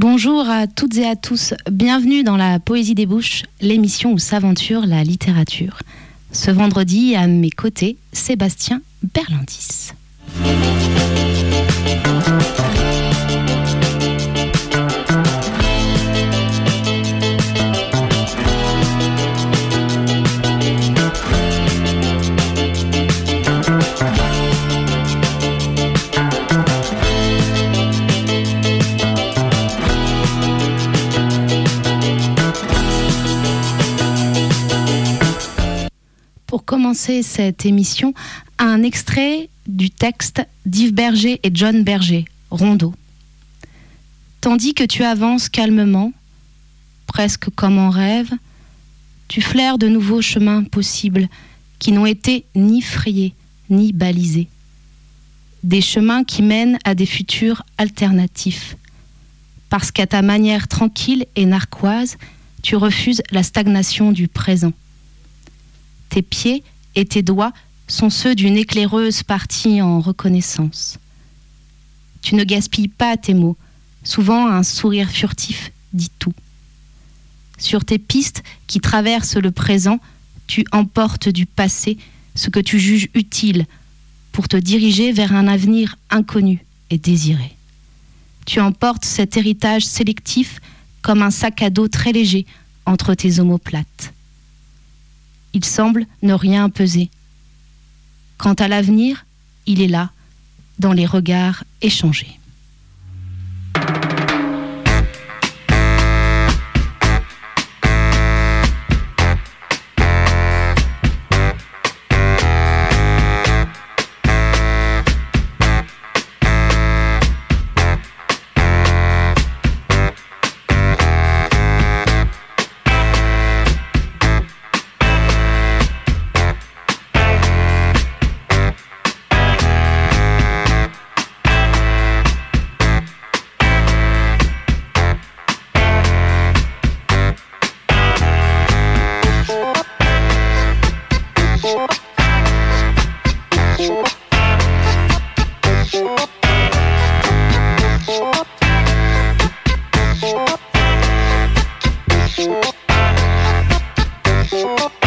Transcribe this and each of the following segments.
Bonjour à toutes et à tous, bienvenue dans la Poésie des Bouches, l'émission où s'aventure la littérature. Ce vendredi, à mes côtés, Sébastien Berlandis. Commencer cette émission, un extrait du texte d'Yves Berger et John Berger, Rondeau. Tandis que tu avances calmement, presque comme en rêve, tu flaires de nouveaux chemins possibles qui n'ont été ni frayés ni balisés. Des chemins qui mènent à des futurs alternatifs. Parce qu'à ta manière tranquille et narquoise, tu refuses la stagnation du présent. Tes pieds et tes doigts sont ceux d'une éclaireuse partie en reconnaissance. Tu ne gaspilles pas tes mots, souvent un sourire furtif dit tout. Sur tes pistes qui traversent le présent, tu emportes du passé ce que tu juges utile pour te diriger vers un avenir inconnu et désiré. Tu emportes cet héritage sélectif comme un sac à dos très léger entre tes omoplates. Il semble ne rien peser. Quant à l'avenir, il est là, dans les regards échangés. Thank you.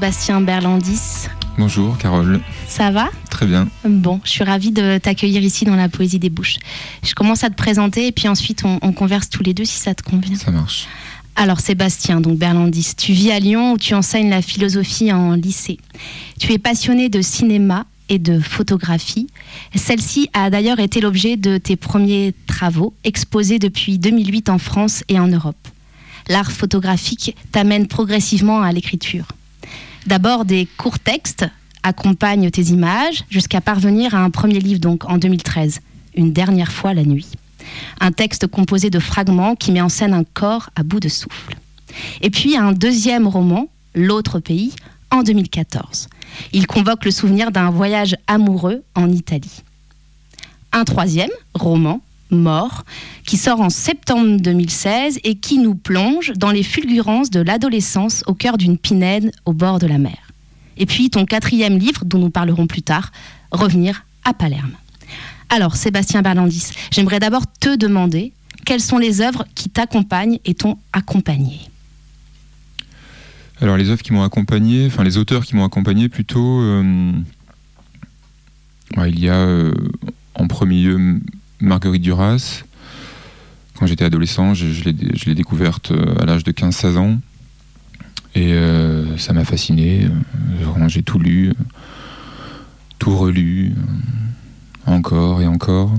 Sébastien Berlandis. Bonjour Carole. Ça va? Très bien. Bon, je suis ravie de t'accueillir ici dans la Poésie des Bouches. Je commence à te présenter et puis ensuite on, on converse tous les deux si ça te convient. Ça marche. Alors Sébastien, donc Berlandis, tu vis à Lyon où tu enseignes la philosophie en lycée. Tu es passionné de cinéma et de photographie. Celle-ci a d'ailleurs été l'objet de tes premiers travaux, exposés depuis 2008 en France et en Europe. L'art photographique t'amène progressivement à l'écriture. D'abord, des courts textes accompagnent tes images jusqu'à parvenir à un premier livre, donc en 2013, Une dernière fois la nuit. Un texte composé de fragments qui met en scène un corps à bout de souffle. Et puis un deuxième roman, L'autre pays, en 2014. Il convoque le souvenir d'un voyage amoureux en Italie. Un troisième roman, Mort, qui sort en septembre 2016 et qui nous plonge dans les fulgurances de l'adolescence au cœur d'une pinède au bord de la mer. Et puis ton quatrième livre, dont nous parlerons plus tard, Revenir à Palerme. Alors, Sébastien Berlandis, j'aimerais d'abord te demander quelles sont les œuvres qui t'accompagnent et t'ont accompagné? Alors les œuvres qui m'ont accompagné, enfin les auteurs qui m'ont accompagné plutôt, euh, il y a euh, en premier lieu Marguerite Duras. Quand j'étais adolescent, je, l'ai découverte euh, à l'âge de 15-16 ans. Et euh, ça m'a fasciné. Euh, j'ai tout lu, tout relu, encore et encore.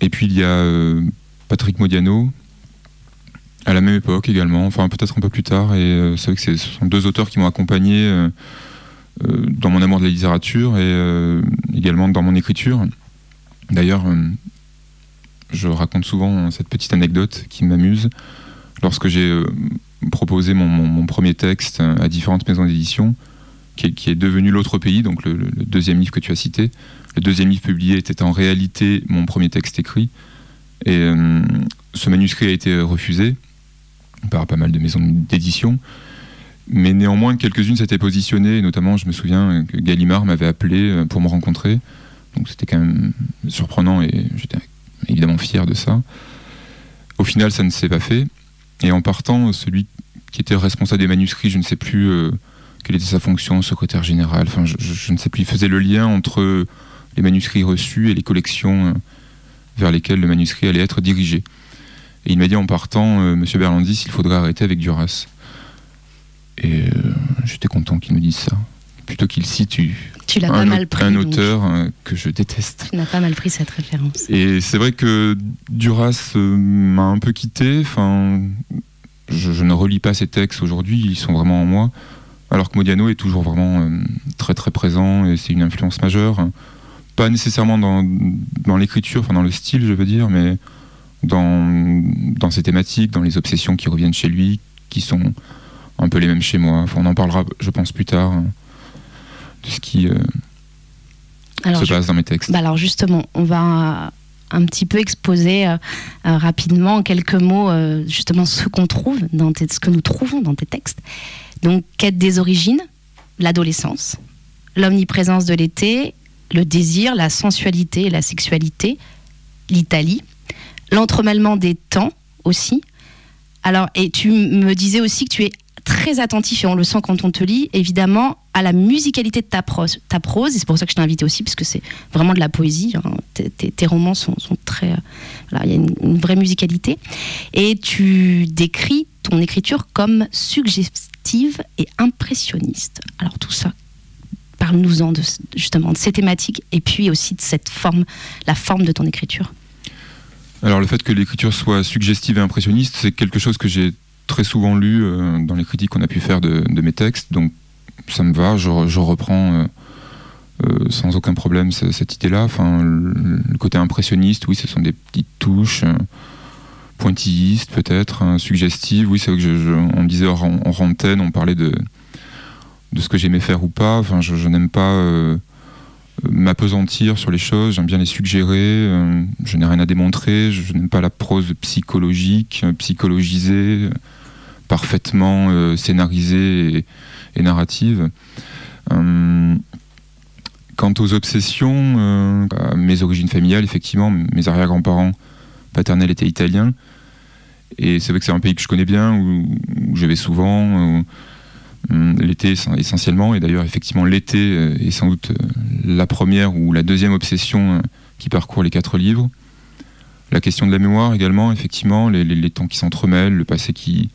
Et puis il y a Patrick Modiano, à la même époque également, enfin peut-être un peu plus tard. Et c'est vrai que ce sont deux auteurs qui m'ont accompagné dans mon amour de la littérature et également dans mon écriture. D'ailleurs, euh, je raconte souvent cette petite anecdote qui m'amuse. Lorsque j'ai euh, proposé mon, premier texte euh, à différentes maisons d'édition, qui, est- devenu L'autre pays, donc le, deuxième livre que tu as cité, le deuxième livre publié était en réalité mon premier texte écrit. Et ce manuscrit a été refusé par pas mal de maisons d'édition. Mais néanmoins, quelques-unes s'étaient positionnées, notamment, je me souviens que Gallimard m'avait appelé pour me rencontrer. Donc c'était quand même surprenant et j'étais évidemment fier de ça. Au final, ça ne s'est pas fait. Et en partant, celui qui était responsable des manuscrits, je ne sais plus euh, quelle était sa fonction, secrétaire général, enfin je, ne sais plus, il faisait le lien entre les manuscrits reçus et les collections euh, vers lesquelles le manuscrit allait être dirigé. Et il m'a dit en partant, euh, Monsieur Berlandis, il faudrait arrêter avec Duras. Et j'étais content qu'il me dise ça. Plutôt qu'il cite Tu l'as pas un, mal au- pris. un donc. auteur euh, que je déteste. Tu n'as pas mal pris cette référence. Et c'est vrai que Duras euh, m'a un peu quitté. Enfin, je, je ne relis pas ses textes aujourd'hui, ils sont vraiment en moi. Alors que Modiano est toujours vraiment euh, très très présent et c'est une influence majeure. Pas nécessairement dans, dans l'écriture, enfin dans le style, je veux dire, mais dans, dans ses thématiques, dans les obsessions qui reviennent chez lui, qui sont un peu les mêmes chez moi. Enfin, on en parlera, je pense, plus tard, de ce qui euh, Alors, se passe dans mes textes. Bah alors justement, on va euh, un petit peu exposer euh, euh, rapidement en quelques mots euh, justement ce qu'on trouve dans tes- ce que nous trouvons dans tes textes. Donc quête des origines, l'adolescence, l'omniprésence de l'été, le désir, la sensualité et la sexualité, l'Italie, l'entremêlement des temps aussi. Alors et tu me disais aussi que tu es très attentif et on le sent quand on te lit évidemment à la musicalité de ta prose, ta prose et c'est pour ça que je t'ai invité aussi parce que c'est vraiment de la poésie. hein. Tes, romans sont, sont très. euh, il y a une, une vraie musicalité. Et tu décris ton écriture comme suggestive et impressionniste. Alors tout ça, parle-nous-en de, justement de ces thématiques et puis aussi de cette forme, la forme de ton écriture. Alors le fait que l'écriture soit suggestive et impressionniste, c'est quelque chose que j'ai très souvent lu euh, dans les critiques qu'on a pu faire de, mes textes, donc ça me va, je, je reprends euh, euh, sans aucun problème ce- cette idée-là. Enfin, le, côté impressionniste, oui, ce sont des petites touches pointillistes peut-être, hein, suggestives. Oui, c'est vrai que je, on disait hors, hors antenne, on parlait de, de ce que j'aimais faire ou pas. Enfin, je, n'aime pas m'apesantir sur les choses, j'aime bien les suggérer, je n'ai rien à démontrer, je, n'aime pas la prose psychologique, psychologisée, parfaitement euh, scénarisée et, narrative. Euh, quant aux obsessions, euh, à mes origines familiales, effectivement, mes arrière-grands-parents paternels étaient italiens. Et c'est vrai que c'est un pays que je connais bien, où, où je vais souvent. hum, l'été essentiellement, et d'ailleurs effectivement l'été est sans doute la première ou la deuxième obsession qui parcourt les quatre livres. La question de la mémoire également, effectivement, les, temps qui s'entremêlent, le passé qui,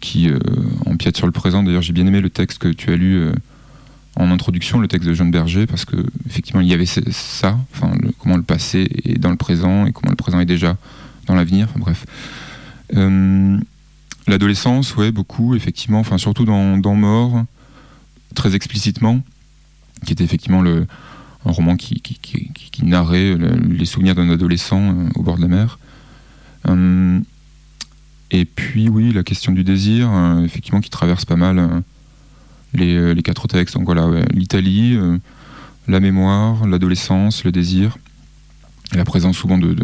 qui empiète sur le présent. D'ailleurs, j'ai bien aimé le texte que tu as lu en introduction, le texte de Jean Berger, parce que effectivement, il y avait ça, enfin, comment le passé est dans le présent et comment le présent est déjà dans l'avenir. Enfin, bref. L'adolescence, ouais, beaucoup, effectivement, enfin surtout dans, dans Mort, très explicitement, qui était effectivement le, un roman qui, narrait les souvenirs d'un adolescent euh, au bord de la mer. Et puis, oui, la question du désir, euh, effectivement, qui traverse pas mal euh, les, les, quatre textes. Donc voilà, l'Italie, la mémoire, l'adolescence, le désir, la présence souvent de,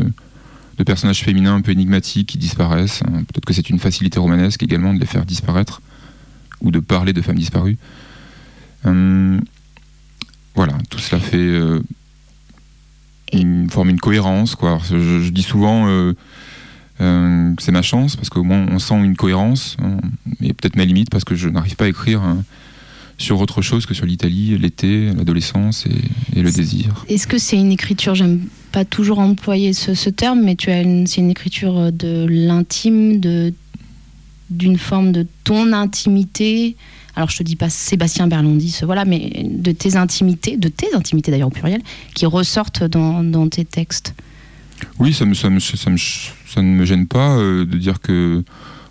personnages féminins un peu énigmatiques qui disparaissent. Peut-être que c'est une facilité romanesque également de les faire disparaître ou de parler de femmes disparues. Hum, voilà, tout cela fait euh, une, forme une cohérence. Quoi. Je, dis souvent euh, c'est ma chance parce qu'au moins on sent une cohérence, mais peut-être ma limite parce que je n'arrive pas à écrire. Hein, sur autre chose que sur l'Italie, l'été, l'adolescence et, le désir. Est-ce que c'est une écriture, j'aime pas toujours employer ce, terme, mais tu as c'est une écriture de l'intime, de d'une forme de ton intimité? Alors je te dis pas Sébastien Berlandis, voilà, mais de tes intimités, de tes intimités d'ailleurs au pluriel, qui ressortent dans, tes textes. Oui, ça, me, ça, me, ça, ne me gêne pas euh, de dire que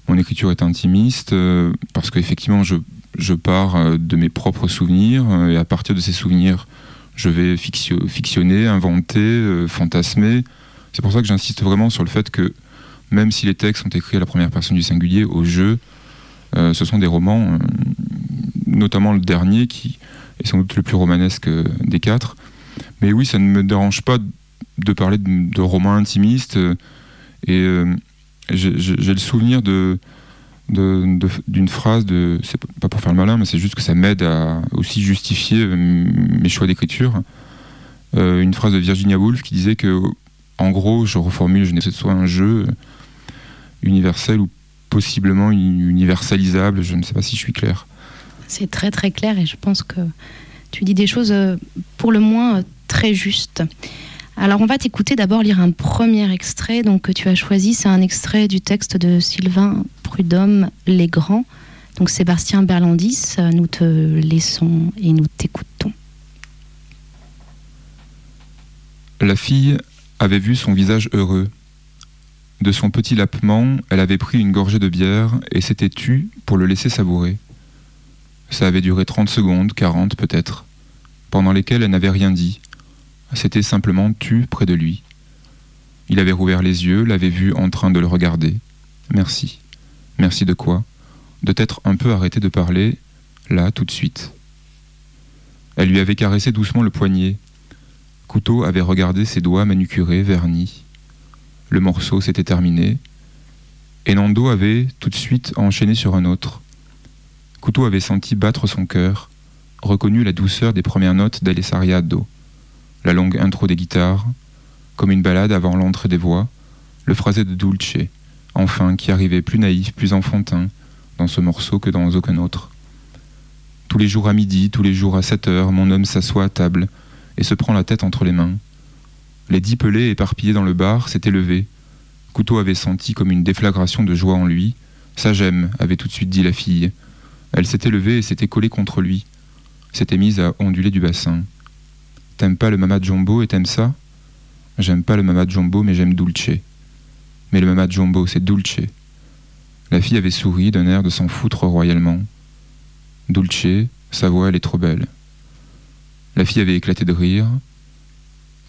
mon écriture est intimiste, euh, parce qu'effectivement, je, je pars euh, de mes propres souvenirs et à partir de ces souvenirs, je vais fictionner, inventer, fantasmer. C'est pour ça que j'insiste vraiment sur le fait que même si les textes sont écrits à la première personne du singulier, au jeu, ce sont des romans, notamment le dernier qui est sans doute le plus romanesque des quatre. Mais oui, ça ne me dérange pas de parler de, romans intimistes. Et j'ai le souvenir de, d'une phrase de c'est pas pour faire le malin mais c'est juste que ça m'aide à aussi justifier euh, mes choix d'écriture. Euh, une phrase de Virginia Woolf qui disait que en gros je reformule je de soit un jeu universel ou possiblement universalisable je ne sais pas si je suis clair. C'est très très clair et je pense que tu dis des choses euh, pour le moins très justes alors on va t'écouter d'abord lire un premier extrait donc que tu as choisi, c'est un extrait du texte de Sylvain Prudhomme Les Grands. Donc Sébastien Berlandis, nous te laissons et nous t'écoutons. La fille avait vu son visage heureux. De son petit lapement, elle avait pris une gorgée de bière et s'était tue pour le laisser savourer. Ça avait duré 30 secondes, 40 peut-être, pendant lesquelles elle n'avait rien dit, s'était simplement tue près de lui. Il avait rouvert les yeux, l'avait vu en train de le regarder. Merci. Merci de quoi? De t'être un peu arrêté de parler, là, tout de suite. Elle lui avait caressé doucement le poignet. Couteau avait regardé ses doigts manucurés, vernis. Le morceau s'était terminé. Et Nando avait tout de suite enchaîné sur un autre. Couteau avait senti battre son cœur, reconnu la douceur des premières notes d'Alessariado la longue intro des guitares, comme une balade avant l'entrée des voix, le phrasé de Dulce, enfin, qui arrivait plus naïf, plus enfantin, dans ce morceau que dans aucun autre. Tous les jours à midi, tous les jours à 7 heures, mon homme s'assoit à table et se prend la tête entre les mains. Les dix pelés éparpillés dans le bar s'étaient levés. Couteau avait senti comme une déflagration de joie en lui. Ça j'aime, avait tout de suite dit la fille. Elle s'était levée et s'était collée contre lui, s'était mise à onduler du bassin. T'aimes pas le Mama Jumbo et t'aimes ça? J'aime pas le Mama Jumbo mais j'aime Dulce. Mais le Mama Jumbo, c'est Dulce. La fille avait souri d'un air de s'en foutre royalement. Dulce, sa voix, elle est trop belle. La fille avait éclaté de rire.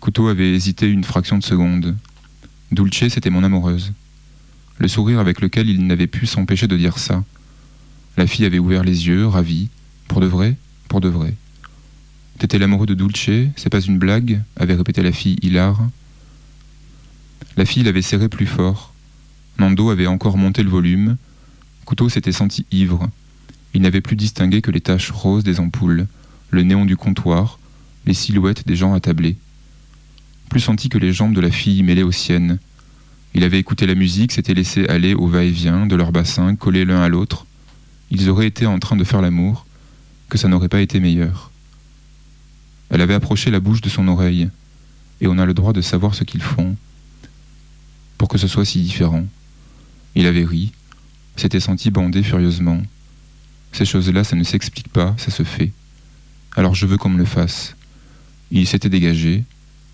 Couteau avait hésité une fraction de seconde. Dulce, c'était mon amoureuse. Le sourire avec lequel il n'avait pu s'empêcher de dire ça. La fille avait ouvert les yeux, ravie. Pour de vrai Pour de vrai. T'étais l'amoureux de Dulce, c'est pas une blague avait répété la fille hilar. La fille l'avait serré plus fort. Nando avait encore monté le volume. Couteau s'était senti ivre. Il n'avait plus distingué que les taches roses des ampoules, le néon du comptoir, les silhouettes des gens attablés. Plus senti que les jambes de la fille mêlées aux siennes. Il avait écouté la musique, s'était laissé aller au va-et-vient de leurs bassins collés l'un à l'autre. ils auraient été en train de faire l'amour, que ça n'aurait pas été meilleur. Elle avait approché la bouche de son oreille, et on a le droit de savoir ce qu'ils font, pour que ce soit si différent. Il avait ri, s'était senti bander furieusement. Ces choses-là, ça ne s'explique pas, ça se fait. Alors je veux qu'on me le fasse. Il s'était dégagé.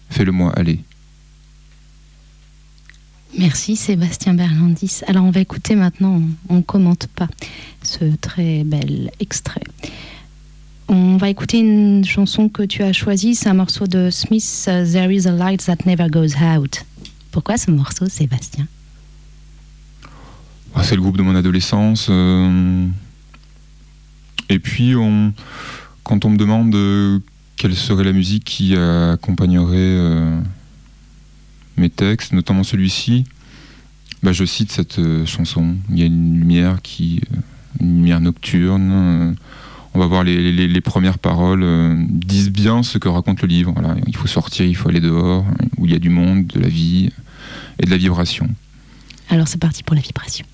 Fais-le-moi aller. Merci Sébastien Berlandis. Alors on va écouter maintenant, on ne commente pas ce très bel extrait. On va écouter une chanson que tu as choisie, c'est un morceau de Smith, uh, There is a light that never goes out. Pourquoi ce morceau, Sébastien? Ah, C'est le groupe de mon adolescence. Euh, et puis, quand on me demande euh, quelle serait la musique qui accompagnerait euh, mes textes, notamment celui-ci, bah, je cite cette chanson. Il y a une lumière qui, une lumière nocturne on va voir les, premières paroles euh, disent bien ce que raconte le livre. Il faut sortir, il faut aller dehors, où il y a du monde, de la vie et de la vibration. Alors c'est parti pour la vibration.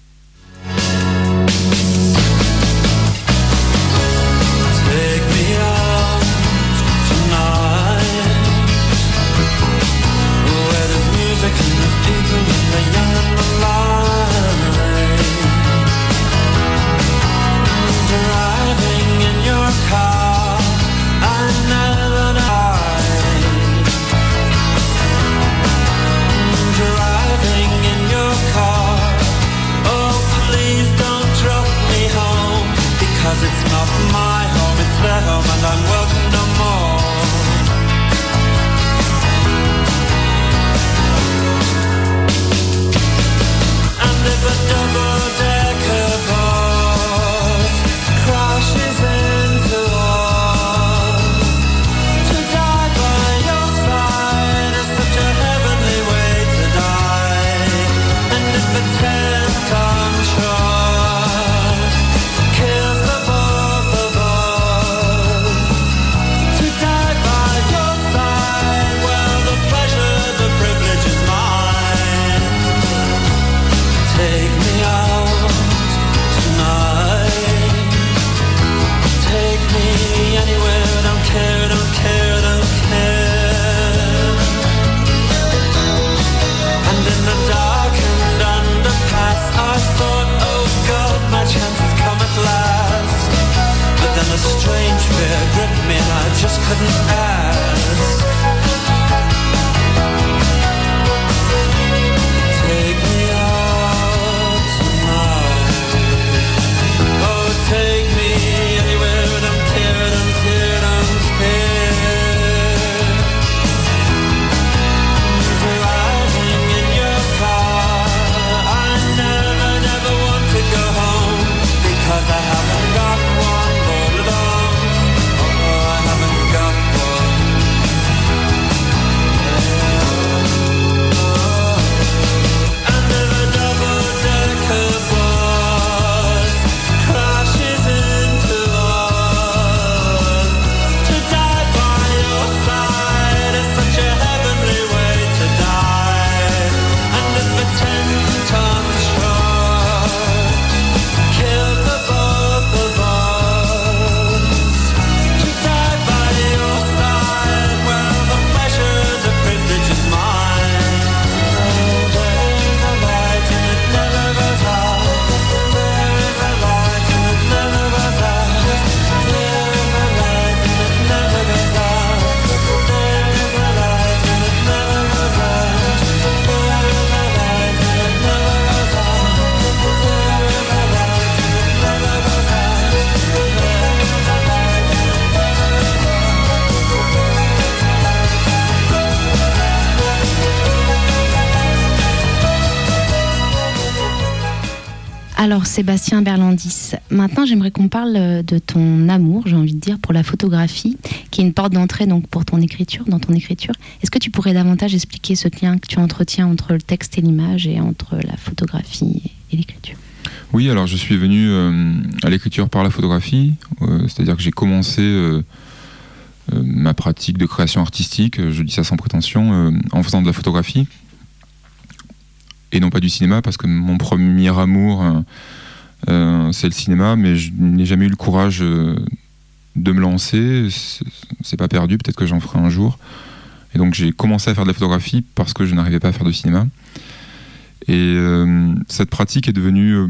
Alors Sébastien Berlandis, maintenant j'aimerais qu'on parle euh, de ton amour, j'ai envie de dire, pour la photographie, qui est une porte d'entrée donc pour ton écriture, dans ton écriture. Est-ce que tu pourrais davantage expliquer ce lien que tu entretiens entre le texte et l'image et entre la photographie et l'écriture? Oui, alors je suis venu euh, à l'écriture par la photographie, euh, c'est-à-dire que j'ai commencé ma pratique de création artistique, je dis ça sans prétention, en faisant de la photographie et non pas du cinéma, parce que mon premier amour, euh, c'est le cinéma, mais je n'ai jamais eu le courage de me lancer. C'est pas perdu, peut-être que j'en ferai un jour. Et donc j'ai commencé à faire de la photographie parce que je n'arrivais pas à faire de cinéma. Et cette pratique est devenue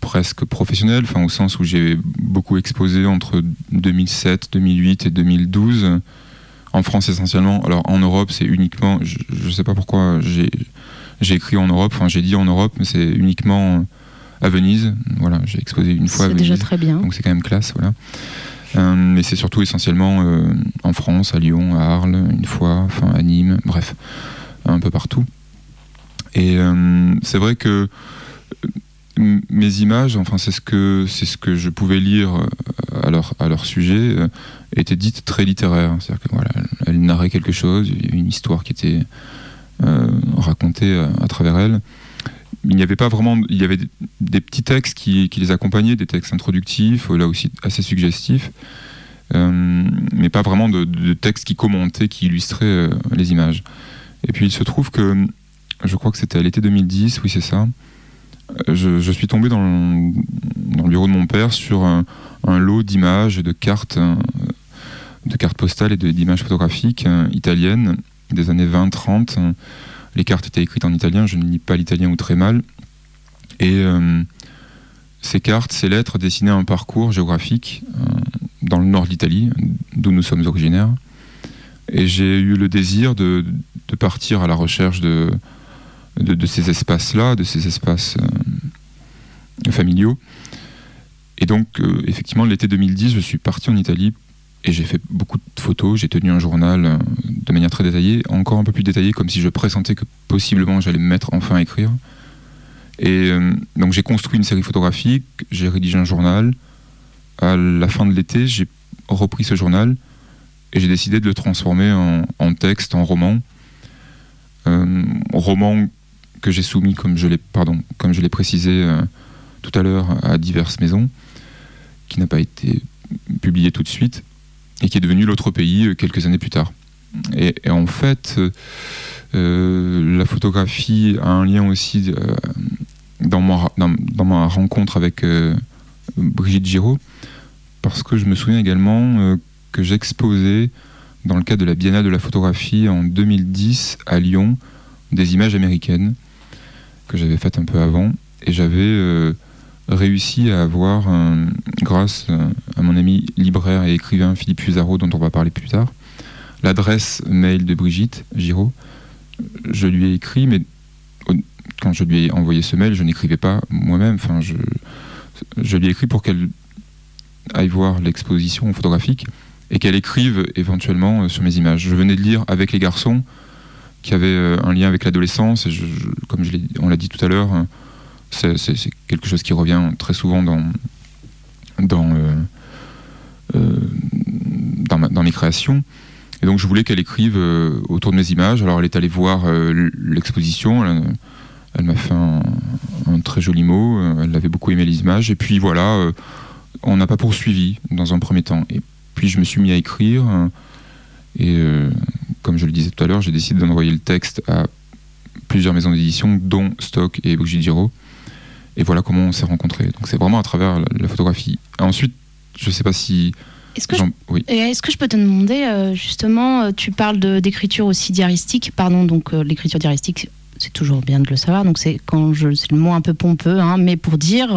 presque professionnelle, enfin, au sens où j'ai beaucoup exposé entre 2007, 2008 et 2012, en France essentiellement. Alors en Europe, c'est uniquement, je ne sais pas pourquoi j'ai écrit en Europe, enfin j'ai dit en Europe, mais c'est uniquement à Venise. Voilà, j'ai exposé une fois à Venise. C'est déjà très bien. Donc c'est quand même classe, voilà. Euh, mais c'est surtout essentiellement euh, en France, à Lyon, à Arles, une fois, enfin à Nîmes, bref, un peu partout. Et euh, c'est vrai que mes images, enfin c'est ce que c'est ce que je pouvais lire euh, à leur, à leur sujet, euh, étaient dites très littéraires. C'est-à-dire que voilà, elles narraient quelque chose, une histoire qui était euh, racontée à, travers elles. Il n'y avait pas vraiment, il y avait des, petits textes qui, les accompagnaient, des textes introductifs, là aussi assez suggestifs, mais pas vraiment de, textes qui commentaient, qui illustraient les images. Et puis il se trouve que, je crois que c'était à l'été 2010, oui c'est ça, je, suis tombé dans le, bureau de mon père sur un, lot d'images et de cartes, euh, de cartes postales et d'images photographiques euh, italiennes des années 20-30. Les cartes étaient écrites en italien, je ne lis pas l'italien ou très mal. Et euh, ces cartes, ces lettres dessinaient un parcours géographique dans le nord de l'Italie, d'où nous sommes originaires. Et j'ai eu le désir de partir à la recherche de, ces espaces-là, de ces espaces euh, familiaux. Et donc, euh, effectivement, l'été 2010, je suis parti en Italie et j'ai fait beaucoup de photos. J'ai tenu un journal euh, de manière très détaillée, encore un peu plus détaillée, comme si je pressentais que possiblement j'allais me mettre enfin à écrire. Et donc, j'ai construit une série photographique, j'ai rédigé un journal. À la fin de l'été, j'ai repris ce journal et j'ai décidé de le transformer en, texte, en roman. roman que j'ai soumis, comme je l'ai, comme je l'ai précisé euh, tout à l'heure, à diverses maisons, qui n'a pas été publié tout de suite, et qui est devenu l'autre pays euh, quelques années plus tard. Et, en fait, euh, la photographie a un lien aussi dans, ma, dans, ma rencontre avec Brigitte Giraud, parce que je me souviens également que j'exposais dans le cadre de la Biennale de la photographie en 2010 à Lyon des images américaines que j'avais faite un peu avant. Et j'avais euh, réussi à avoir, grâce euh, à mon ami libraire et écrivain Philippe Fusaro, dont on va parler plus tard, l'adresse mail de Brigitte Giraud. Je lui ai écrit, mais quand je lui ai envoyé ce mail, je n'écrivais pas moi-même. Enfin, je, lui ai écrit pour qu'elle aille voir l'exposition photographique et qu'elle écrive éventuellement euh, sur mes images. Je venais de lire avec les garçons qui avait euh, un lien avec l'adolescence. Et comme on l'a dit tout à l'heure, hein, c'est quelque chose qui revient très souvent dans, dans, euh, euh, dans, mes créations. Et donc je voulais qu'elle écrive autour de mes images. Alors elle est allée voir l'exposition, elle, m'a fait un, très joli mot, elle avait beaucoup aimé les images. Et puis voilà, on n'a pas poursuivi dans un premier temps. Et puis je me suis mis à écrire. Et euh, comme je le disais tout à l'heure, j'ai décidé d'envoyer le texte à plusieurs maisons d'édition, dont Stock et Brigitte Giraud. Et voilà comment on s'est rencontrés. Donc c'est vraiment à travers la, photographie. ensuite, je ne sais pas si... Est-ce que, je... Oui. est que je peux te demander, euh, justement, euh, tu parles d'écriture aussi diaristique, pardon, donc l'écriture diaristique, c'est toujours bien de le savoir, donc c'est quand je, c'est le mot un peu pompeux, hein, mais pour dire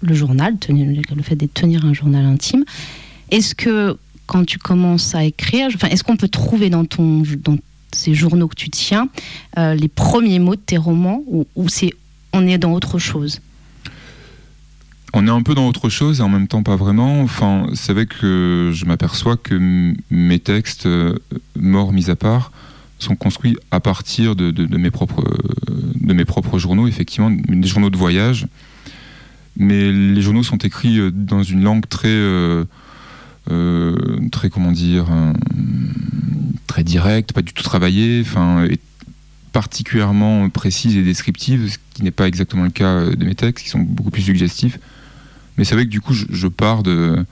le journal, le fait de tenir un journal intime. Est-ce que quand tu commences à écrire enfin, Est-ce qu'on peut trouver dans, ton, dans ces journaux que tu tiens euh, les premiers mots de tes romans ou, c'est, on est dans autre chose on est un peu dans autre chose et en même temps pas vraiment. Enfin, c'est vrai que je m'aperçois que mes textes, euh, morts mis à part, sont construits à partir de, mes propres, de mes propres journaux, effectivement, des journaux de voyage. Mais les journaux sont écrits euh, dans une langue très, euh, très comment dire, euh, très direct, pas du tout travaillé, enfin, particulièrement précise et descriptive, ce qui n'est pas exactement le cas euh, de mes textes, qui sont beaucoup plus suggestifs. Mais c'est vrai que du coup, je, pars de,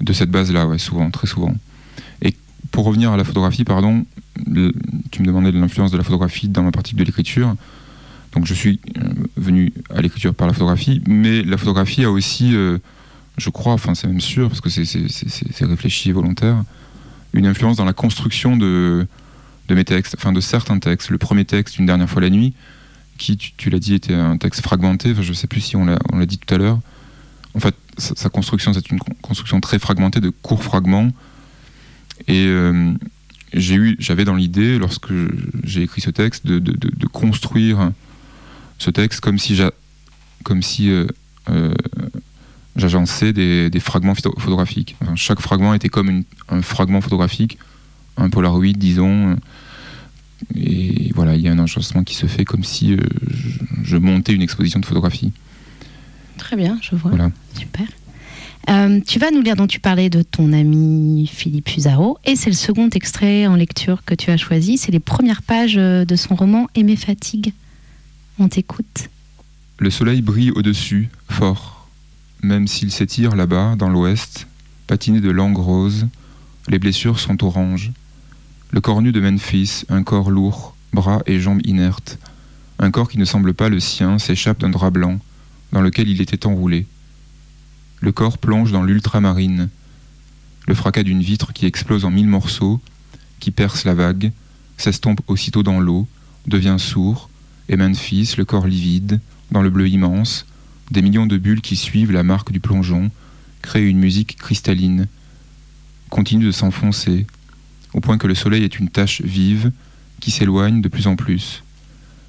de cette base-là, souvent, très souvent. Et pour revenir à la photographie, pardon, tu me demandais de l'influence de la photographie dans ma pratique de l'écriture. Donc je suis venu à l'écriture par la photographie, mais la photographie a aussi, euh, je crois, enfin c'est même sûr, parce que c'est réfléchi et volontaire, une influence dans la construction de, de textes, de certains textes. Le premier texte, Une dernière fois la nuit, qui, tu, l'as dit, était un texte fragmenté, enfin, je ne sais plus si on l'a dit tout à l'heure. En fait, sa, construction, c'est une construction très fragmentée de courts fragments. Et euh, j'avais dans l'idée, lorsque j'ai écrit ce texte, de, construire ce texte comme si, euh, euh, j'agençais des, fragments photographiques. chaque fragment était comme un fragment photographique, un Polaroid, disons. Et voilà, il y a un agencement qui se fait comme si je, je, montais une exposition de photographie. Très bien, je vois. Voilà. Super. Euh, tu vas nous lire dont tu parlais de ton ami Philippe Fusaro, et c'est le second extrait en lecture que tu as choisi. C'est les premières pages euh, de son roman Aimer fatigue. On t'écoute. Le soleil brille au-dessus, fort, même s'il s'étire là-bas, dans l'ouest, patiné de langues roses, les blessures sont oranges. Le corps nu de Memphis, un corps lourd, bras et jambes inertes, un corps qui ne semble pas le sien, s'échappe d'un drap blanc, dans lequel il était enroulé. Le corps plonge dans l'ultramarine. Le fracas d'une vitre qui explose en mille morceaux, qui perce la vague, s'estompe aussitôt dans l'eau, devient sourd, et Memphis, le corps livide, dans le bleu immense, des millions de bulles qui suivent la marque du plongeon, créent une musique cristalline, continue de s'enfoncer, au point que le soleil est une tache vive qui s'éloigne de plus en plus.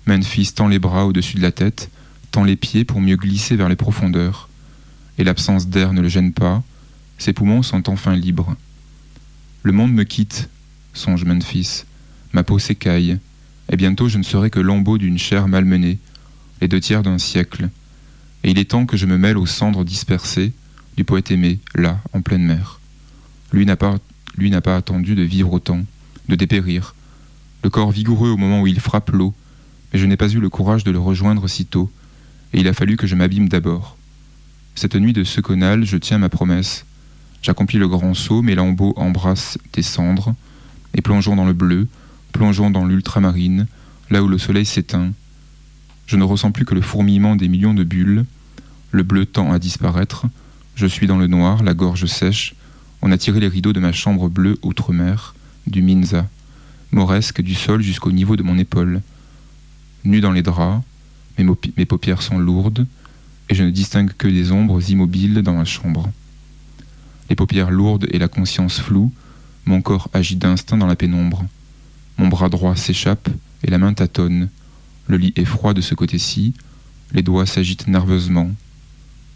Memphis tend les bras au-dessus de la tête, tend les pieds pour mieux glisser vers les profondeurs et l'absence d'air ne le gêne pas, ses poumons sont enfin libres. Le monde me quitte, songe Memphis, ma peau s'écaille, et bientôt je ne serai que lambeau d'une chair malmenée, les deux tiers d'un siècle, et il est temps que je me mêle aux cendres dispersées du poète aimé, là, en pleine mer. Lui n'a pas, lui n'a pas attendu de vivre autant, de dépérir, le corps vigoureux au moment où il frappe l'eau, mais je n'ai pas eu le courage de le rejoindre si tôt, et il a fallu que je m'abîme d'abord. Cette nuit de seconal, je tiens ma promesse. J'accomplis le grand saut, mes lambeaux embrassent tes cendres, et plongeons dans le bleu, plongeons dans l'ultramarine, là où le soleil s'éteint. Je ne ressens plus que le fourmillement des millions de bulles, le bleu tend à disparaître, je suis dans le noir, la gorge sèche, on a tiré les rideaux de ma chambre bleue outre-mer, du Minza, mauresque du sol jusqu'au niveau de mon épaule. Nu dans les draps, mes paupières sont lourdes, et je ne distingue que des ombres immobiles dans ma chambre. Les paupières lourdes et la conscience floue, mon corps agit d'instinct dans la pénombre. Mon bras droit s'échappe et la main tâtonne. Le lit est froid de ce côté-ci, les doigts s'agitent nerveusement.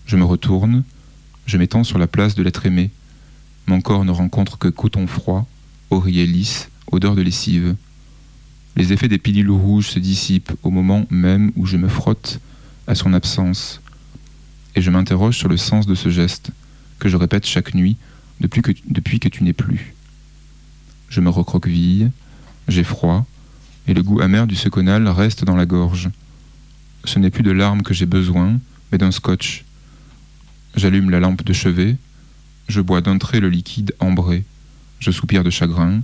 Je me retourne, je m'étends sur la place de l'être aimé. Mon corps ne rencontre que coton froid, oreiller lisse, odeur de lessive. Les effets des pilules rouges se dissipent au moment même où je me frotte à son absence et je m'interroge sur le sens de ce geste, que je répète chaque nuit depuis que, depuis que tu n'es plus. Je me recroqueville, j'ai froid, et le goût amer du seconal reste dans la gorge. Ce n'est plus de larmes que j'ai besoin, mais d'un scotch. J'allume la lampe de chevet, je bois d'un trait le liquide ambré, je soupire de chagrin,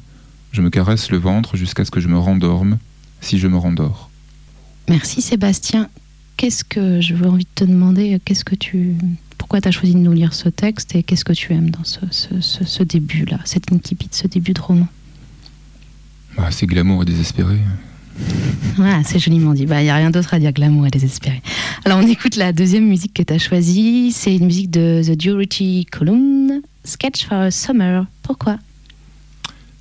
je me caresse le ventre jusqu'à ce que je me rendorme, si je me rendors. Merci Sébastien qu'est-ce que je veux envie de te demander Qu'est-ce que tu, pourquoi tu as choisi de nous lire ce texte et qu'est-ce que tu aimes dans ce, ce, début-là, cette incipit, ce début de roman? Bah, C'est glamour et désespéré. Ah, c'est joliment dit. Il bah, n'y a rien d'autre à dire, glamour et désespéré. Alors, on écoute la deuxième musique que tu as choisie. C'est une musique de The Durity Column, Sketch for a Summer. Pourquoi?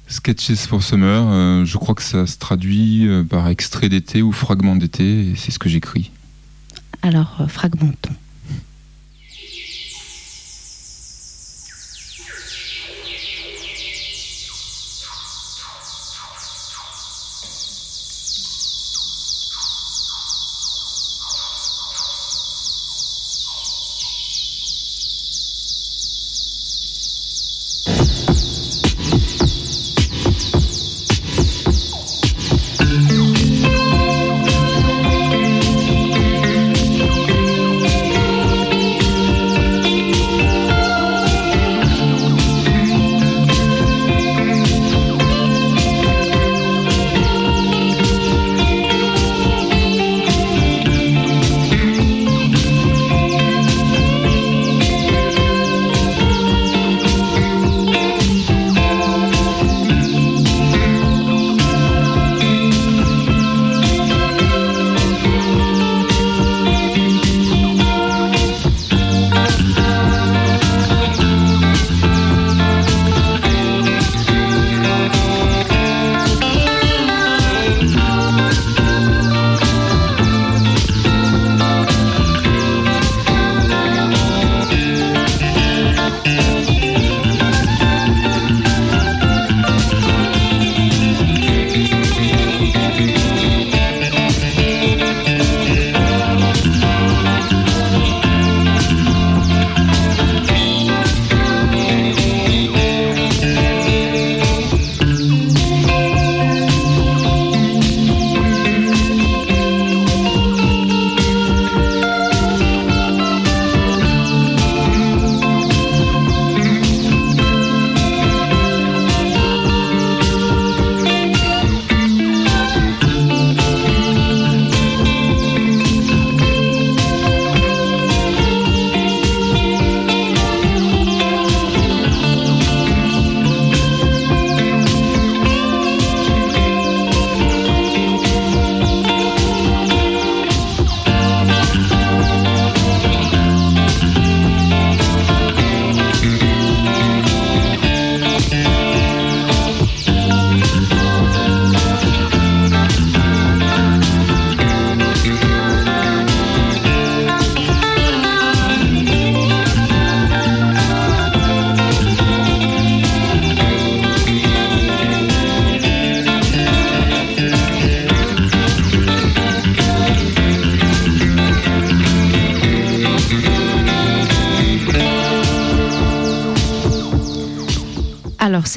Sketches for Summer, euh, je crois que ça se traduit euh, par extrait d'été ou fragment d'été, et c'est ce que j'écris. Alors euh, fragmentons.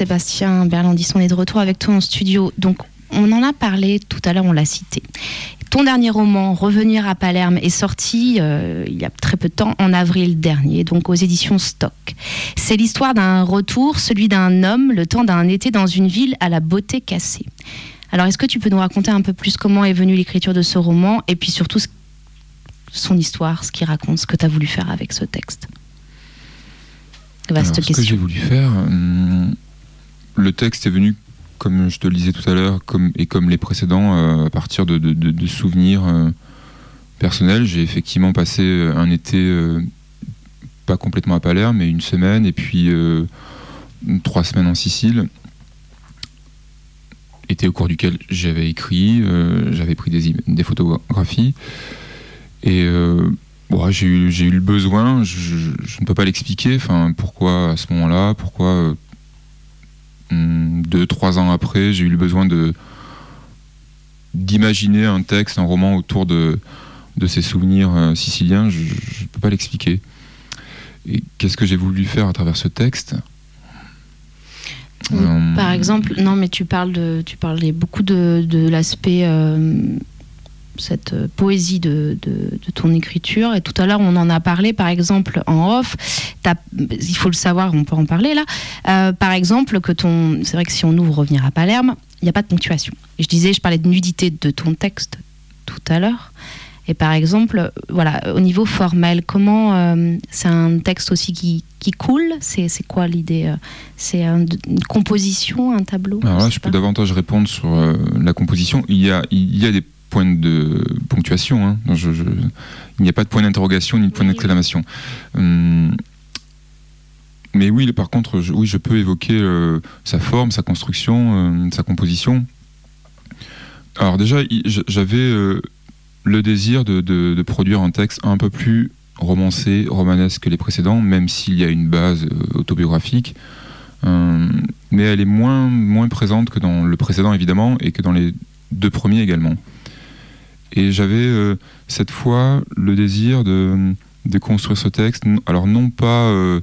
Sébastien Berlandis, on est de retour avec toi en studio. Donc, on en a parlé tout à l'heure, on l'a cité. Ton dernier roman, Revenir à Palerme, est sorti euh, il y a très peu de temps, en avril dernier, donc aux éditions Stock. C'est l'histoire d'un retour, celui d'un homme, le temps d'un été dans une ville à la beauté cassée. Alors, est-ce que tu peux nous raconter un peu plus comment est venue l'écriture de ce roman et puis surtout son histoire, ce qu'il raconte, ce que tu as voulu faire avec ce texte? Vaste question. Ce que j'ai voulu faire, hum, le texte est venu comme je te le disais tout à l'heure, et comme les précédents, euh, à partir de, souvenirs euh, personnels. J'ai effectivement passé euh, un été, pas complètement à Palerme, mais une semaine, et puis trois semaines en Sicile. Été au cours duquel j'avais écrit, j'avais pris des, des, photographies. Et j'ai eu, le besoin, je, je ne peux pas l'expliquer, enfin, pourquoi à ce moment-là, pourquoi deux, trois ans après, j'ai eu le besoin de d'imaginer un texte, un roman autour de, de ces souvenirs euh, siciliens. Je ne peux pas l'expliquer. Et qu'est-ce que j'ai voulu faire à travers ce texte? Par exemple, non, mais tu parles de, tu parlais beaucoup de, de l'aspect euh, cette euh, poésie de, ton écriture. Et tout à l'heure, on en a parlé, par exemple, en off. Il faut le savoir, on peut en parler là. Euh, par exemple, que ton. C'est vrai que si on ouvre Revenir à Palerme, il n'y a pas de ponctuation. Et je disais, je parlais de nudité de ton texte tout à l'heure. Et par exemple, voilà, au niveau formel, comment euh, c'est un texte aussi qui, qui coule? C'est quoi l'idée C'est une composition, un tableau? Alors là, je, peux davantage répondre sur la composition. Il y a, il y a des point de ponctuation. Hein. il n'y a pas de point d'interrogation ni de point d'exclamation. Hum, mais oui, par contre, je, oui, je peux évoquer euh, sa forme, sa construction, euh, sa composition. Alors déjà, j'avais euh, le désir de, produire un texte un peu plus romancé, romanesque que les précédents, même s'il y a une base autobiographique. Hum, mais elle est moins, moins présente que dans le précédent, évidemment, et que dans les deux premiers également. Et j'avais euh, cette fois le désir de, construire ce texte, alors non pas euh,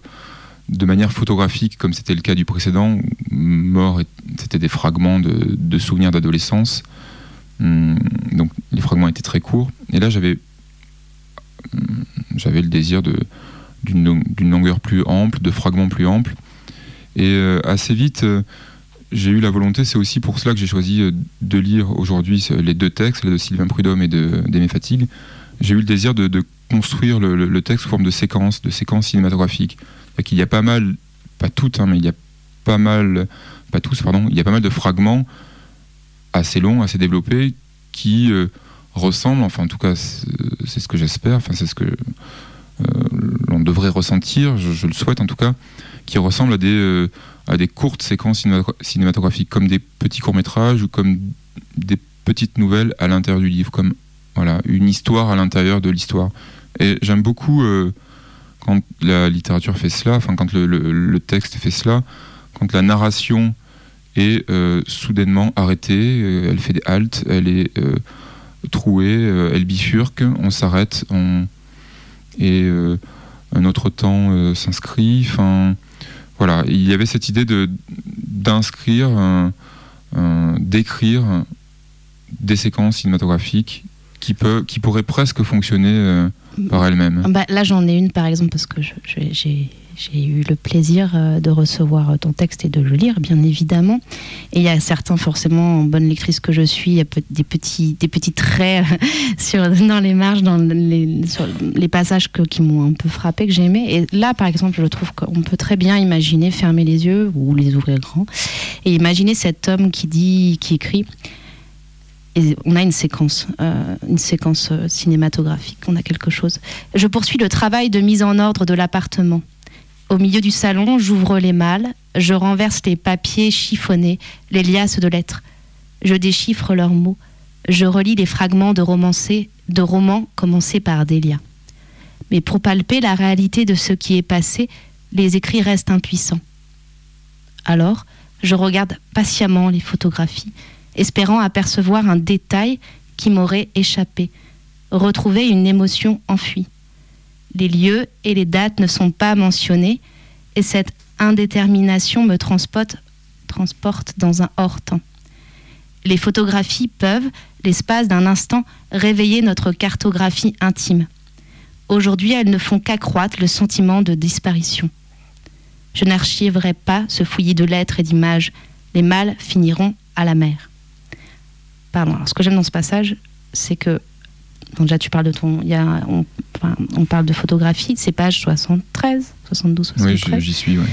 de manière photographique comme c'était le cas du précédent, mort, c'était des fragments de, souvenirs d'adolescence, hum, donc les fragments étaient très courts, et là j'avais j'avais le désir d'une longueur plus ample, de fragments plus amples, et euh, assez vite j'ai eu la volonté, c'est aussi pour cela que j'ai choisi euh, de lire aujourd'hui les deux textes, de Sylvain Prudhomme et d'Aimé Fatigue. J'ai eu le désir de, construire le, texte sous forme de séquences, de séquences cinématographiques. Il y a pas mal, pas toutes, hein, mais il y a pas mal, pas tous, pardon, il y a pas mal de fragments assez longs, assez développés, qui euh, ressemblent, enfin en tout cas c'est ce que j'espère, enfin c'est ce que euh, l'on devrait ressentir, je, le souhaite en tout cas, qui ressemblent à des à des courtes séquences cinématographiques, comme des petits courts-métrages ou comme des petites nouvelles à l'intérieur du livre, comme voilà, une histoire à l'intérieur de l'histoire. Et j'aime beaucoup euh, quand la littérature fait cela, enfin quand le, texte fait cela, quand la narration est euh, soudainement arrêtée, euh, elle fait des haltes, elle est trouée, elle bifurque, on s'arrête, on... et un autre temps s'inscrit. Enfin, voilà, il y avait cette idée de d'inscrire, d'écrire des séquences cinématographiques qui, peut, qui pourraient presque fonctionner euh, par elles-mêmes. Bah, là, j'en ai une, par exemple, parce que j'ai j'ai eu le plaisir euh, de recevoir ton texte et de le lire, bien évidemment. Et il y a certains, forcément, en bonne lectrice que je suis, il y a des petits, des petits traits sur, dans les marges, dans les, sur les passages qui m'ont un peu frappé, que j'ai aimé. Et là, par exemple, je trouve qu'on peut très bien imaginer fermer les yeux ou les ouvrir grands et imaginer cet homme qui dit, qui écrit. On a une séquence, euh, une séquence euh, cinématographique, on a quelque chose. Je poursuis le travail de mise en ordre de l'appartement. Au milieu du salon, j'ouvre les malles, je renverse les papiers chiffonnés, les liasses de lettres. Je déchiffre leurs mots. Je relis les fragments de, romans commencés par Delia. Mais pour palper la réalité de ce qui est passé, les écrits restent impuissants. Alors, je regarde patiemment les photographies, espérant apercevoir un détail qui m'aurait échappé, retrouver une émotion enfuie les lieux et les dates ne sont pas mentionnés et cette indétermination me transporte, dans un hors-temps. Les photographies peuvent, l'espace d'un instant, réveiller notre cartographie intime. Aujourd'hui, elles ne font qu'accroître le sentiment de disparition. Je n'archiverai pas ce fouillis de lettres et d'images. Les mâles finiront à la mer. Pardon, alors ce que j'aime dans ce passage, c'est que bon, déjà tu parles de ton, il y a, on, parle de photographie, c'est page 73, 72, 73. Oui, j'y suis, ouais.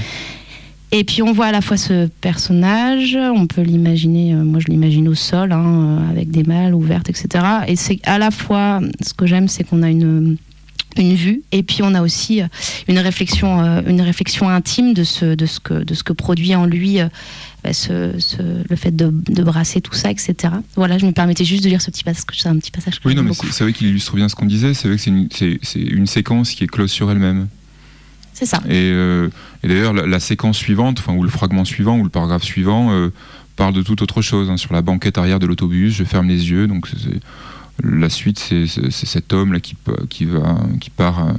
Et puis on voit à la fois ce personnage, on peut l'imaginer, euh, moi je l'imagine au sol, hein, euh, avec des mâles ouvertes, etc. Et c'est à la fois, ce que j'aime, c'est qu'on a une une vue et puis on a aussi euh, une réflexion euh, une réflexion intime de ce de ce que de ce que produit en lui euh, bah, ce, ce, le fait de, de, brasser tout ça etc voilà je me permettais juste de lire ce petit passage c'est un petit passage que oui non mais c'est vrai qu'il illustre bien ce qu'on disait c'est vrai que c'est une, une, séquence qui est close sur elle-même. C'est ça. Et, euh, et d'ailleurs la, la, séquence suivante enfin ou le fragment suivant ou le paragraphe suivant euh, parle de toute autre chose hein, sur la banquette arrière de l'autobus je ferme les yeux donc c'est la suite, c'est cet homme là qui, qui, va, qui part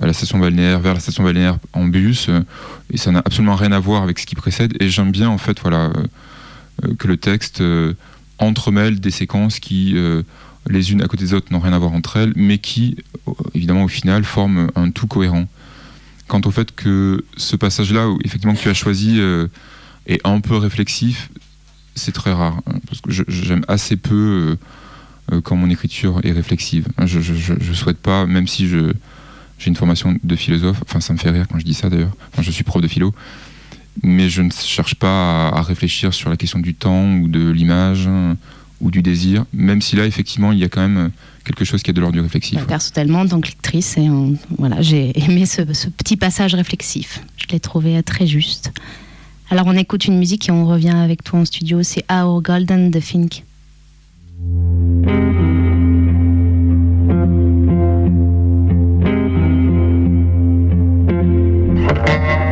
à la station balnéaire, vers la station balnéaire en bus, et ça n'a absolument rien à voir avec ce qui précède. Et j'aime bien en fait, voilà, euh, que le texte euh, entremêle des séquences qui, euh, les unes à côté des autres, n'ont rien à voir entre elles, mais qui, évidemment, au final, forment un tout cohérent. Quant au fait que ce passage-là, effectivement que tu as choisi, est un peu réflexif, c'est très rare, hein, parce que j'aime assez peu euh, quand mon écriture est réflexive. Je, je souhaite pas, même si je j'ai une formation de philosophe, enfin ça me fait rire quand je dis ça d'ailleurs, enfin, je suis prof de philo, mais je ne cherche pas à, à réfléchir sur la question du temps ou de l'image ou du désir, même si là effectivement il y a quand même quelque chose qui est de l'ordre du réflexif. Ouais, personnellement, lectrice, et on, voilà, j'ai aimé ce, ce, petit passage réflexif. Je l'ai trouvé très juste. Alors on écoute une musique et on revient avec toi en studio, c'est Our Golden the Fink. Thank you.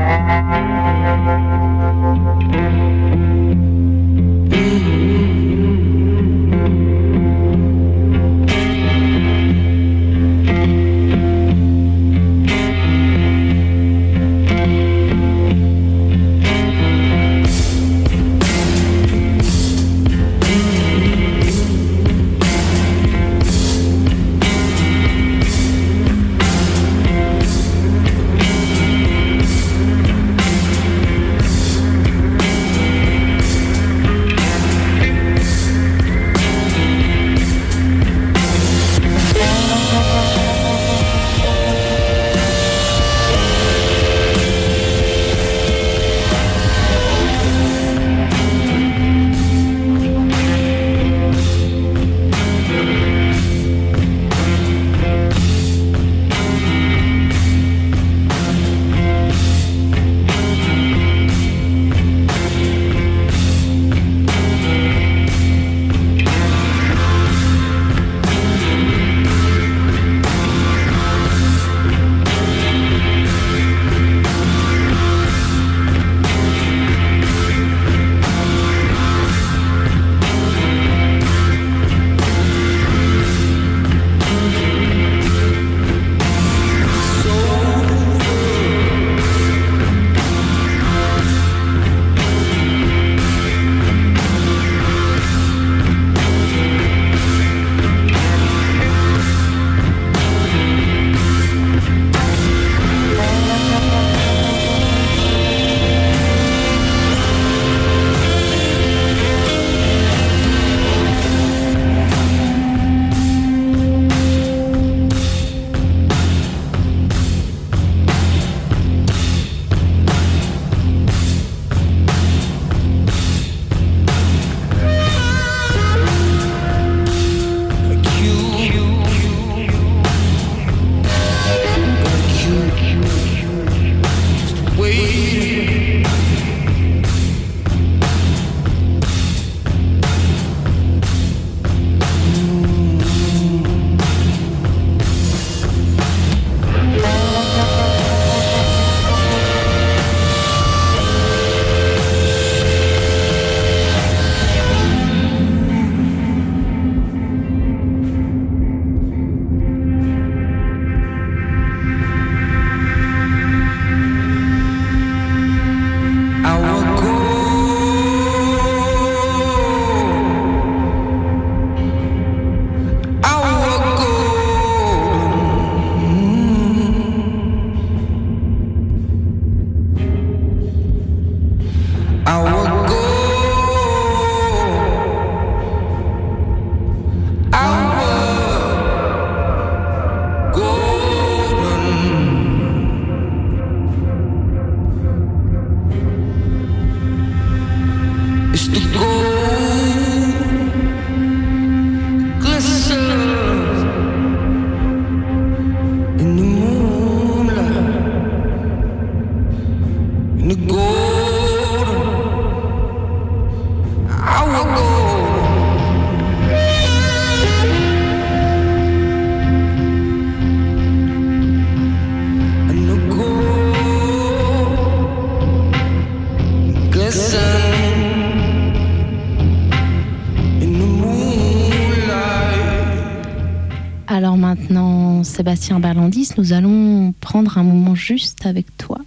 90, nous allons prendre un moment juste avec toi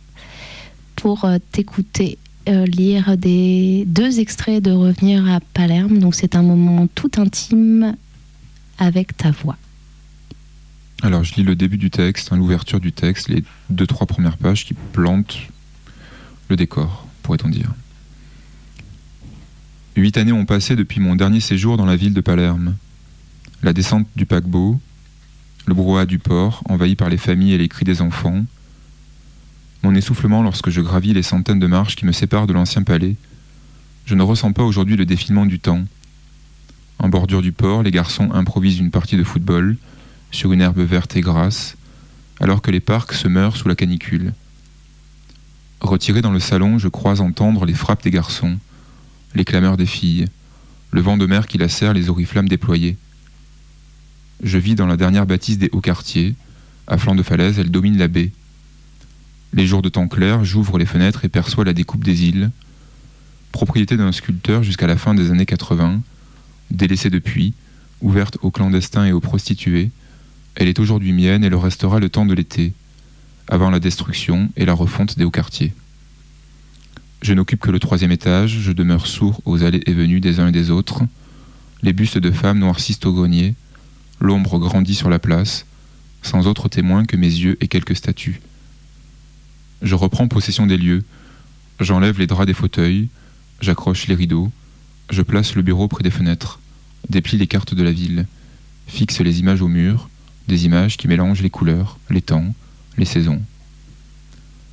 pour euh, t'écouter euh, lire des deux extraits de Revenir à Palerme. Donc c'est un moment tout intime avec ta voix. Alors je lis le début du texte, hein, l'ouverture du texte, les deux trois premières pages qui plantent le décor, pourrait-on dire. Huit années ont passé depuis mon dernier séjour dans la ville de Palerme. La descente du paquebot, le brouhaha du port, envahi par les familles et les cris des enfants, mon essoufflement lorsque je gravis les centaines de marches qui me séparent de l'ancien palais, je ne ressens pas aujourd'hui le défilement du temps. En bordure du port, les garçons improvisent une partie de football sur une herbe verte et grasse, alors que les parcs se meurent sous la canicule. Retiré dans le salon, je crois entendre les frappes des garçons, les clameurs des filles, le vent de mer qui lacère les oriflammes déployées. Je vis dans la dernière bâtisse des hauts quartiers. À flanc de falaise, elle domine la baie. Les jours de temps clair, j'ouvre les fenêtres et perçois la découpe des îles. Propriété d'un sculpteur jusqu'à la fin des années 80, délaissée depuis, ouverte aux clandestins et aux prostituées, elle est aujourd'hui mienne et le restera le temps de l'été, avant la destruction et la refonte des hauts quartiers. Je n'occupe que le troisième étage, je demeure sourd aux allées et venues des uns et des autres. Les bustes de femmes noircissent au grenier, l'ombre grandit sur la place, sans autre témoin que mes yeux et quelques statues. Je reprends possession des lieux, j'enlève les draps des fauteuils, j'accroche les rideaux, je place le bureau près des fenêtres, déplie les cartes de la ville, fixe les images au mur, des images qui mélangent les couleurs, les temps, les saisons.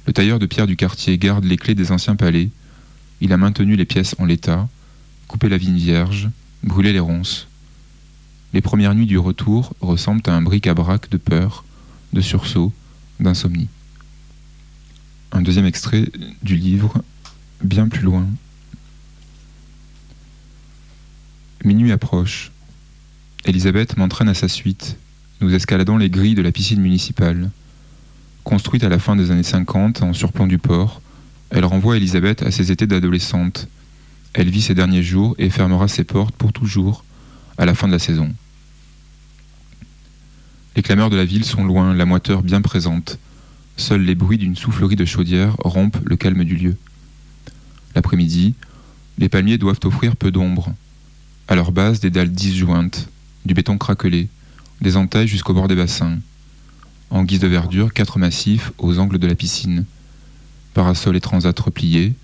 Le tailleur de pierre du quartier garde les clés des anciens palais. Il a maintenu les pièces en l'état, coupé la vigne vierge, brûlé les ronces. Les premières nuits du retour ressemblent à un bric-à-brac de peur, de sursaut, d'insomnie. Un deuxième extrait du livre, bien plus loin. Minuit approche. Elisabeth m'entraîne à sa suite. Nous escaladons les grilles de la piscine municipale. Construite à la fin des années 50 en surplomb du port, elle renvoie Elisabeth à ses étés d'adolescente. Elle vit ses derniers jours et fermera ses portes pour toujours à la fin de la saison. Les clameurs de la ville sont loin, la moiteur bien présente. Seuls les bruits d'une soufflerie de chaudière rompent le calme du lieu. L'après-midi, les palmiers doivent offrir peu d'ombre. À leur base, des dalles disjointes, du béton craquelé, des entailles jusqu'au bord des bassins. En guise de verdure, quatre massifs aux angles de la piscine. Parasol et transat repliés,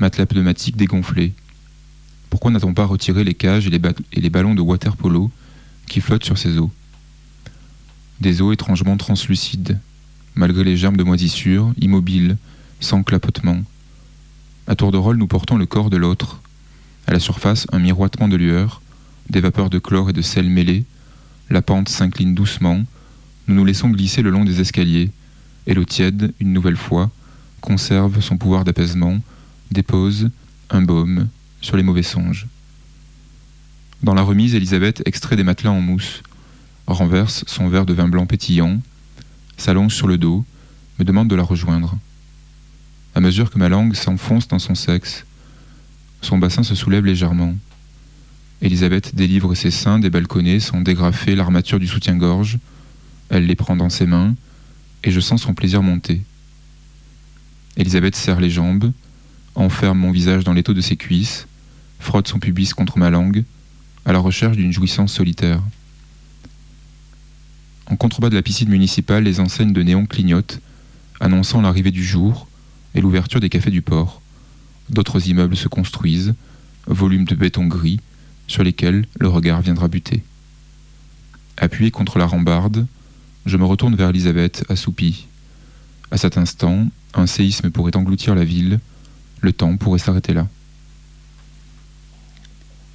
matelas pneumatiques dégonflés. Pourquoi n'a-t-on pas retiré les cages et les, ballons de water polo qui flottent sur ces eaux? Des eaux étrangement translucides, malgré les germes de moisissure, immobiles, sans clapotement. À tour de rôle, nous portons le corps de l'autre. À la surface, un miroitement de lueur, des vapeurs de chlore et de sel mêlés. La pente s'incline doucement. Nous nous laissons glisser le long des escaliers. Et l'eau tiède, une nouvelle fois, conserve son pouvoir d'apaisement, dépose un baume sur les mauvais songes. Dans la remise, Elisabeth extrait des matelas en mousse, renverse son verre de vin blanc pétillant, s'allonge sur le dos, me demande de la rejoindre. À mesure que ma langue s'enfonce dans son sexe, son bassin se soulève légèrement. Elisabeth délivre ses seins des balconnets sans dégrafer l'armature du soutien-gorge. Elle les prend dans ses mains, et je sens son plaisir monter. Elisabeth serre les jambes, enferme mon visage dans l'étau de ses cuisses, frotte son pubis contre ma langue, à la recherche d'une jouissance solitaire. En contrebas de la piscine municipale, les enseignes de néon clignotent, annonçant l'arrivée du jour et l'ouverture des cafés du port. D'autres immeubles se construisent, volumes de béton gris, sur lesquels le regard viendra buter. Appuyé contre la rambarde, je me retourne vers Elisabeth, assoupie. À cet instant, un séisme pourrait engloutir la ville, le temps pourrait s'arrêter là.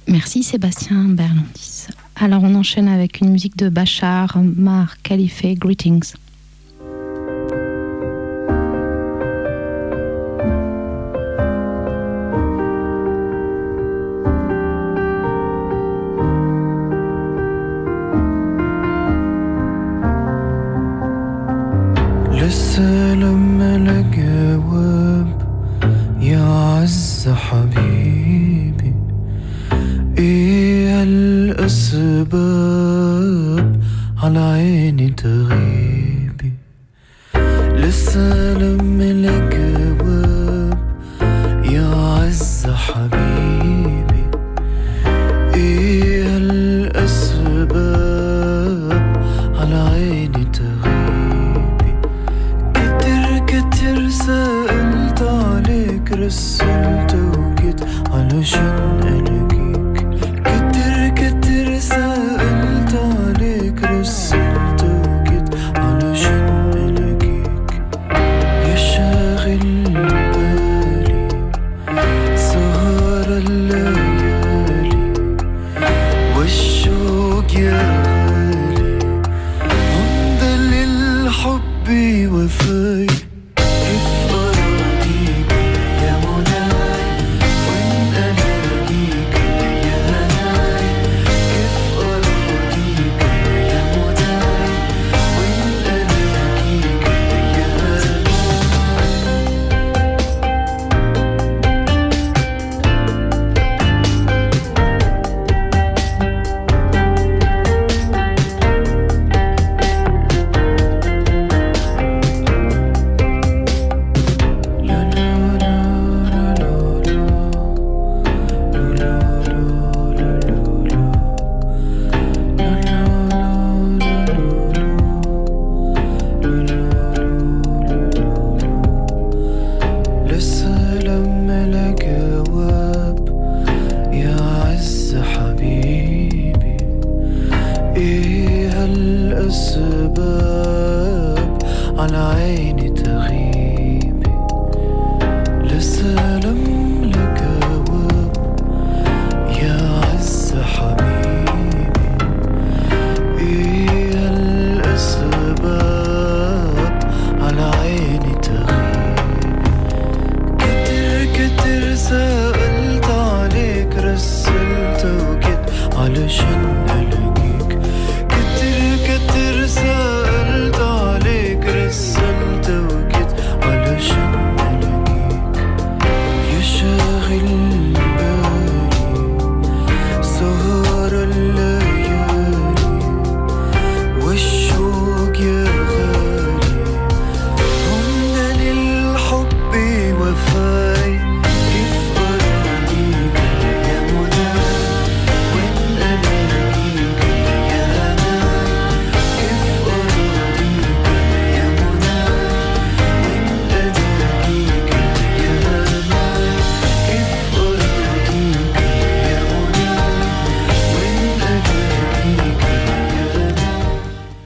Merci Sébastien Berlandis. Alors on enchaîne avec une musique de Bachar Mar Khalife, Greetings.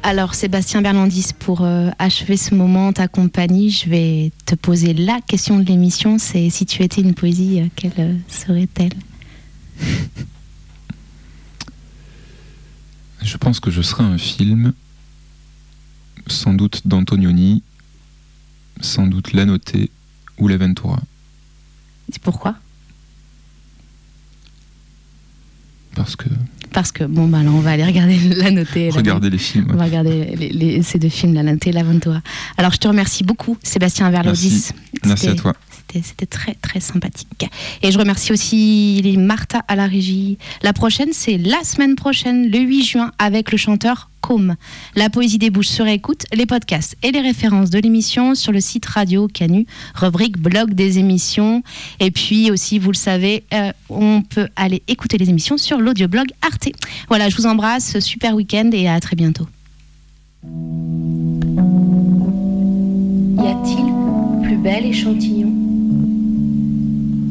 Alors Sébastien Berlandis, pour euh, achever ce moment ta compagnie, je vais te poser la question de l'émission, c'est si tu étais une poésie, euh, quelle euh, serait-elle? Je pense que je serai un film, sans doute d'Antonioni, sans doute La Notée ou La Ventura. Pourquoi? Parce que Parce que, bon, bah alors on va aller regarder la notée. regardez les films. On va regarder les- les- ces deux films, La Notée et L'Aventura. Alors je te remercie beaucoup, Sébastien Verlaudis. Merci à toi. C'était très très sympathique. Et je remercie aussi les Martha à la régie. La prochaine, c'est la semaine prochaine, le 8 juin, avec le chanteur Com. La poésie des bouches se réécoute, les podcasts et les références de l'émission sur le site Radio Canu, rubrique blog des émissions. Et puis aussi, vous le savez, euh, on peut aller écouter les émissions sur l'audioblog Arte. Voilà, je vous embrasse, super week-end et à très bientôt. Y a-t-il plus bel échantillon?